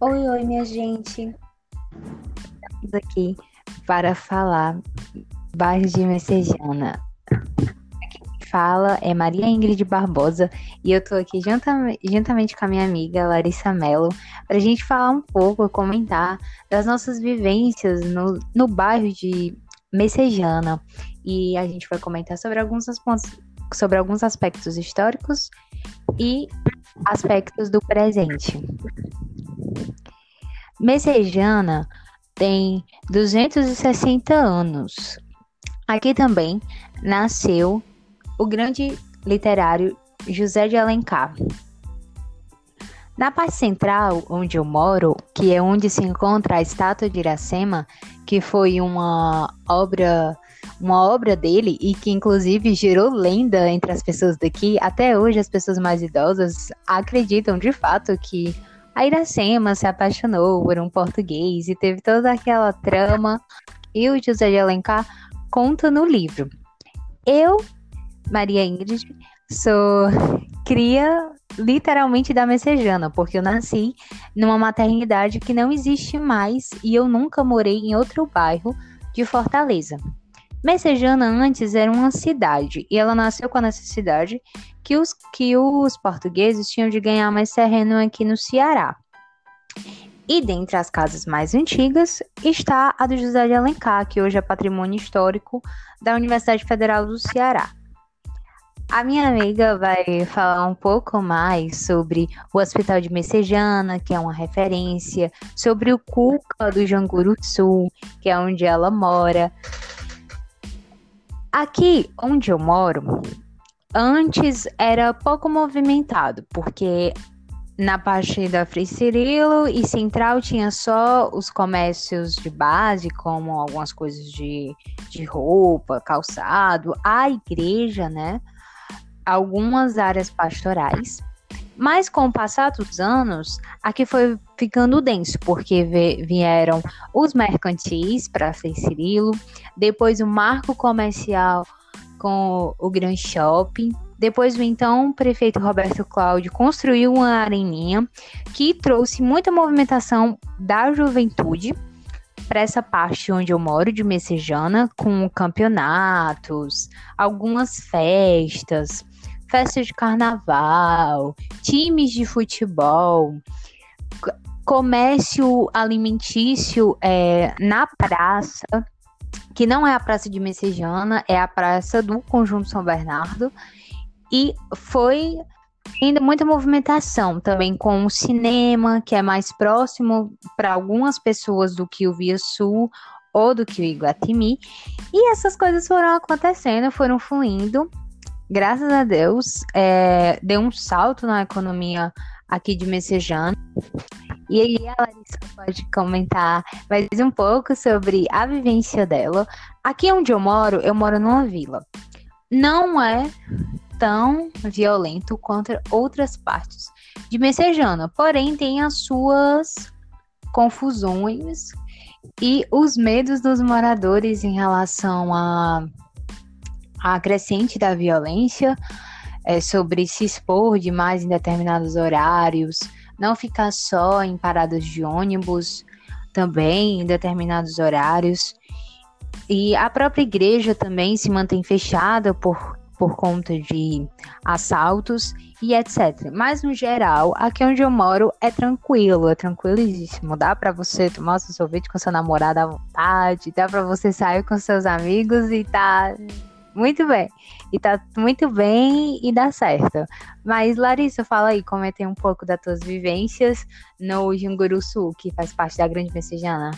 Oi, oi, minha gente. Estamos aqui para falar bairro de Messejana. Quem fala é Maria Ingrid Barbosa e eu tô aqui juntamente com a minha amiga Larissa Mello para a gente falar um pouco, comentar das nossas vivências no, no bairro de Messejana. E a gente vai comentar sobre alguns, sobre alguns aspectos históricos e aspectos do presente. Messejana tem 260 anos. Aqui também nasceu o grande literário José de Alencar. Na parte central, onde eu moro, que é onde se encontra a estátua de Iracema, que foi uma obra uma obra dele e que inclusive gerou lenda entre as pessoas daqui. Até hoje as pessoas mais idosas acreditam de fato que a Iracema se apaixonou por um português e teve toda aquela trama e o José de Alencar conta no livro. Eu, Maria Ingrid, sou cria literalmente da Messejana, porque eu nasci numa maternidade que não existe mais e eu nunca morei em outro bairro de Fortaleza. Messejana antes era uma cidade e ela nasceu com a necessidade que os, que os portugueses tinham de ganhar mais terreno aqui no Ceará. E dentre as casas mais antigas está a do José de Alencar, que hoje é patrimônio histórico da Universidade Federal do Ceará. A minha amiga vai falar um pouco mais sobre o Hospital de Messejana, que é uma referência, sobre o Cuca do Janguru Sul, que é onde ela mora, Aqui onde eu moro, antes era pouco movimentado, porque na parte da Frei Cirilo e Central tinha só os comércios de base, como algumas coisas de, de roupa, calçado, a igreja, né? Algumas áreas pastorais. Mas com o passar dos anos, aqui foi ficando denso, porque vieram os mercantis para Frei Cirilo, depois o marco comercial com o Gran Shopping, depois o então prefeito Roberto Cláudio construiu uma areninha que trouxe muita movimentação da juventude para essa parte onde eu moro, de Messejana, com campeonatos, algumas festas, festas de carnaval, times de futebol, comércio alimentício é, na praça, que não é a praça de Messejana, é a praça do Conjunto São Bernardo, e foi ainda muita movimentação também com o cinema, que é mais próximo para algumas pessoas do que o Via Sul ou do que o Iguatemi. E essas coisas foram acontecendo, foram fluindo graças a Deus, é, deu um salto na economia aqui de Messejana. E aí a Larissa pode comentar mais um pouco sobre a vivência dela. Aqui onde eu moro, eu moro numa vila. Não é tão violento quanto outras partes de Messejana, porém tem as suas confusões e os medos dos moradores em relação a a crescente da violência, é, sobre se expor demais em determinados horários, não ficar só em paradas de ônibus, também em determinados horários. E a própria igreja também se mantém fechada por, por conta de assaltos e etc. Mas no geral, aqui onde eu moro é tranquilo, é tranquilíssimo. Dá para você tomar seu sorvete com seu namorado à vontade, dá para você sair com seus amigos e tá muito bem. E tá muito bem e dá certo. Mas, Larissa, fala aí, comentei um pouco das tuas vivências no Junguru Sul, que faz parte da Grande Messejana.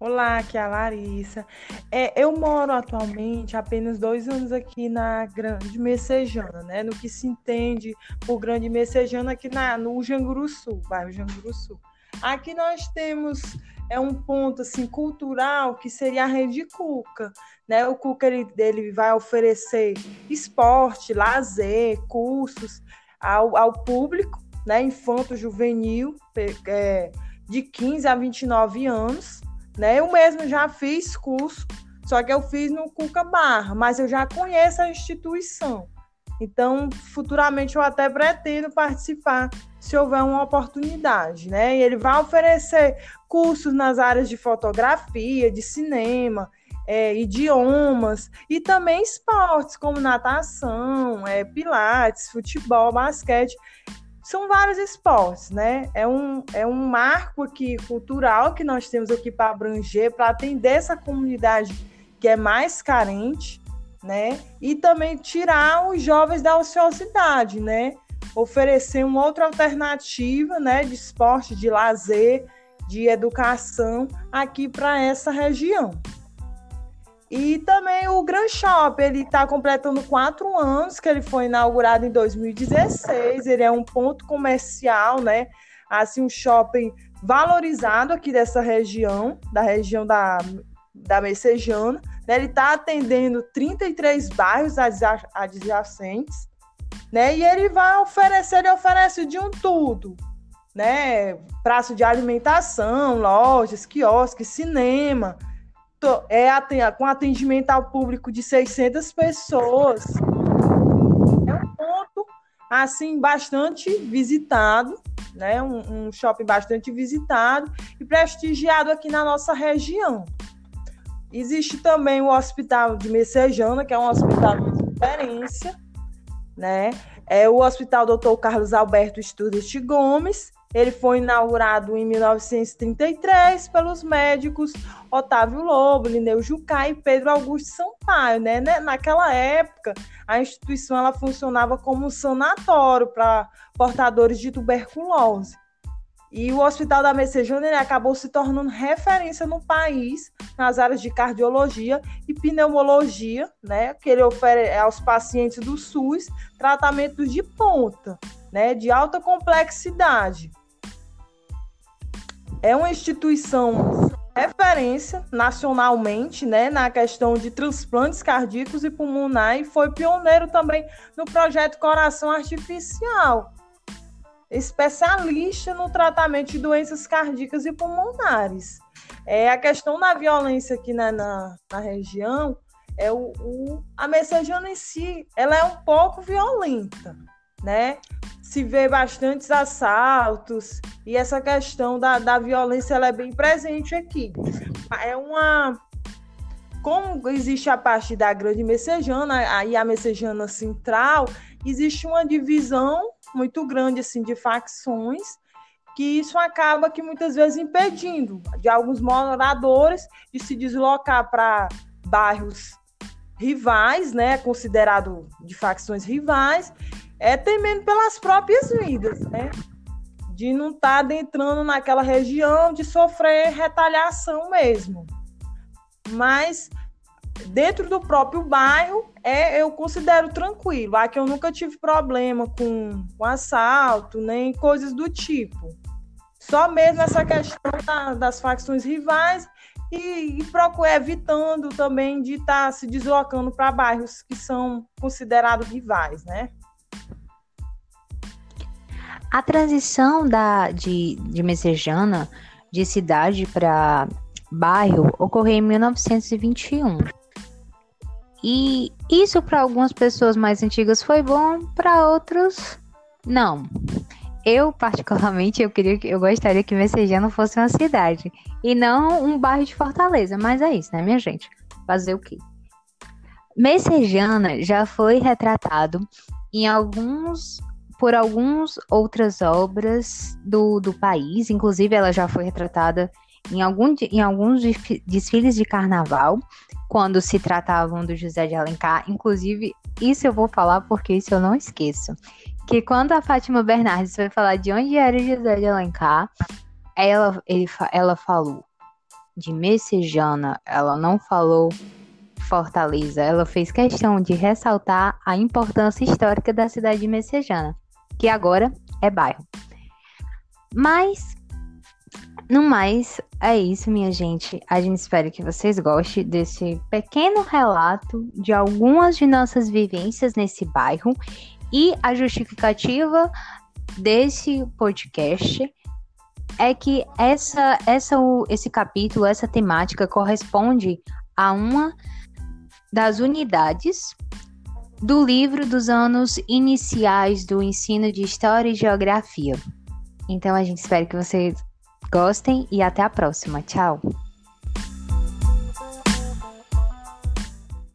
Olá, aqui é a Larissa. É, eu moro atualmente apenas dois anos aqui na Grande Messejana, né? No que se entende por Grande Messejana aqui na, no Janguru Sul, bairro Janguru Sul. Aqui nós temos é um ponto assim cultural que seria a rede Cuca, né? O Cuca ele, ele vai oferecer esporte, lazer, cursos ao, ao público, né? Infanto juvenil é, de 15 a 29 anos, né? Eu mesmo já fiz curso, só que eu fiz no Cuca Barra, mas eu já conheço a instituição. Então, futuramente eu até pretendo participar se houver uma oportunidade, né? E ele vai oferecer cursos nas áreas de fotografia, de cinema, é, idiomas e também esportes como natação, é, pilates, futebol, basquete. São vários esportes, né? É um, é um marco aqui cultural que nós temos aqui para abranger, para atender essa comunidade que é mais carente, né? E também tirar os jovens da ociosidade, né? Oferecer uma outra alternativa, né, de esporte, de lazer, de educação aqui para essa região. E também o Grand Shop, ele está completando quatro anos, que ele foi inaugurado em 2016. Ele é um ponto comercial, né? Assim, um shopping valorizado aqui dessa região, da região da, da Messejana. Né? Ele está atendendo 33 bairros adjacentes, né? E ele vai oferecer, ele oferece de um tudo, né? Praça de alimentação, lojas, quiosques, cinema, é com atendimento ao público de 600 pessoas. É um ponto assim bastante visitado, né? Um, um, shopping bastante visitado e prestigiado aqui na nossa região. Existe também o Hospital de Messejana, que é um hospital de referência, né? É o Hospital Dr. Carlos Alberto Student Gomes, ele foi inaugurado em 1933 pelos médicos Otávio Lobo, Lineu Jucá e Pedro Augusto Sampaio. Né? Naquela época, a instituição ela funcionava como um sanatório para portadores de tuberculose. E o Hospital da Messejana ele acabou se tornando referência no país nas áreas de cardiologia e pneumologia, né? Que ele oferece aos pacientes do SUS tratamentos de ponta, né? De alta complexidade é uma instituição referência nacionalmente, né, na questão de transplantes cardíacos e pulmonar e foi pioneiro também no projeto Coração Artificial, especialista no tratamento de doenças cardíacas e pulmonares. É a questão da violência aqui na, na, na região é o, o a messejana em si, ela é um pouco violenta, né? se vê bastantes assaltos e essa questão da, da violência ela é bem presente aqui. É uma. Como existe a parte da Grande Messejana, aí a Messejana Central, existe uma divisão muito grande assim de facções que isso acaba que muitas vezes impedindo de alguns moradores de se deslocar para bairros rivais, né, considerado de facções rivais, é temendo pelas próprias vidas, né? De não estar tá adentrando naquela região, de sofrer retaliação mesmo. Mas dentro do próprio bairro, é, eu considero tranquilo. Aqui eu nunca tive problema com, com assalto, nem coisas do tipo. Só mesmo essa questão da, das facções rivais e, e procuro, evitando também de estar tá se deslocando para bairros que são considerados rivais, né? A transição da, de, de Messejana de cidade para bairro ocorreu em 1921. E isso para algumas pessoas mais antigas foi bom, para outros não. Eu particularmente eu queria eu gostaria que Messejana fosse uma cidade e não um bairro de Fortaleza, mas é isso, né, minha gente? Fazer o quê? Messejana já foi retratado em alguns por algumas outras obras do, do país, inclusive ela já foi retratada em, algum, em alguns desfiles de carnaval, quando se tratavam do José de Alencar. Inclusive, isso eu vou falar porque isso eu não esqueço. Que quando a Fátima Bernardes foi falar de onde era o José de Alencar, ela, ele, ela falou de Messejana, ela não falou Fortaleza. Ela fez questão de ressaltar a importância histórica da cidade de Messejana que agora é bairro. Mas, no mais, é isso, minha gente. A gente espera que vocês gostem desse pequeno relato de algumas de nossas vivências nesse bairro e a justificativa desse podcast é que essa, essa, esse capítulo, essa temática corresponde a uma das unidades do livro dos anos iniciais do ensino de História e Geografia. Então a gente espera que vocês gostem e até a próxima. Tchau!